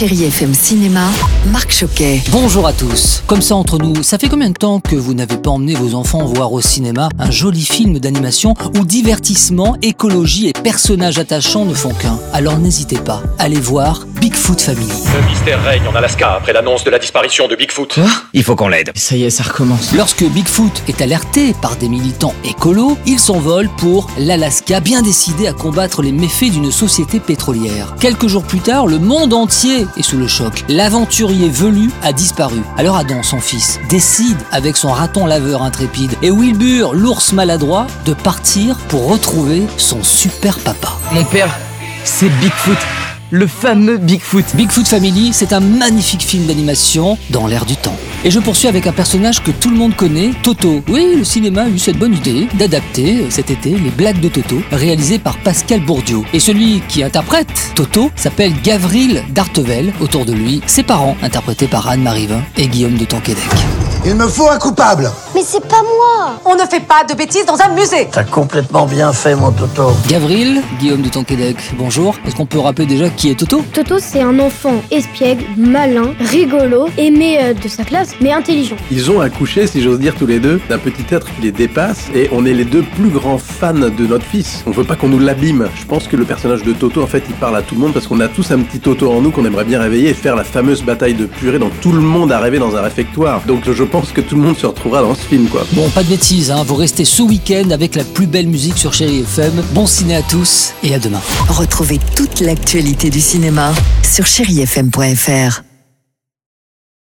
Chérie FM Cinéma, Marc Choquet. Bonjour à tous. Comme ça entre nous, ça fait combien de temps que vous n'avez pas emmené vos enfants voir au cinéma un joli film d'animation où divertissement, écologie et personnages attachants ne font qu'un? Alors n'hésitez pas, allez voir Bigfoot Family. Le mystère règne en Alaska après l'annonce de la disparition de Bigfoot. Il faut qu'on l'aide. Ça y est, ça recommence. Lorsque Bigfoot est alerté par des militants écolos, il s'envole pour l'Alaska, bien décidé à combattre les méfaits d'une société pétrolière. Quelques jours plus tard, le monde entier est sous le choc. L'aventurier velu a disparu. Alors Adam, son fils, décide avec son raton laveur intrépide et Wilbur, l'ours maladroit, de partir pour retrouver son super papa. Mon père, c'est Bigfoot. Le fameux Bigfoot. Bigfoot Family, c'est un magnifique film d'animation dans l'air du temps. Et je poursuis avec un personnage que tout le monde connaît, Toto. Oui, le cinéma a eu cette bonne idée d'adapter euh, cet été les blagues de Toto, réalisées par Pascal Bourdieu. Et celui qui interprète Toto s'appelle Gavril Dartevel. Autour de lui, ses parents, interprétés par Anne Marivin et Guillaume de Tonquédec. Il me faut un coupable. Mais c'est pas moi On ne fait pas de bêtises dans un musée T'as complètement bien fait, mon Toto. Gavril, Guillaume de Tonquédec, bonjour. Est-ce qu'on peut rappeler déjà qui est Toto? Toto, c'est un enfant espiègle, malin, rigolo, aimé euh, de sa classe, mais intelligent. Ils ont accouché, si j'ose dire, tous les deux, d'un petit être qui les dépasse, et on est les deux plus grands fans de notre fils. On veut pas qu'on nous l'abîme. Je pense que le personnage de Toto, en fait, il parle à tout le monde parce qu'on a tous un petit Toto en nous qu'on aimerait bien réveiller et faire la fameuse bataille de purée dont tout le monde a rêvé dans un réfectoire. Donc je pense que tout le monde se retrouvera dans ce film, quoi. Bon, pas de bêtises, hein. vous restez ce week-end avec la plus belle musique sur Chéri FM. Bon ciné à tous et à demain. Retrouvez toute l'actualité du cinéma sur chérifm.fr.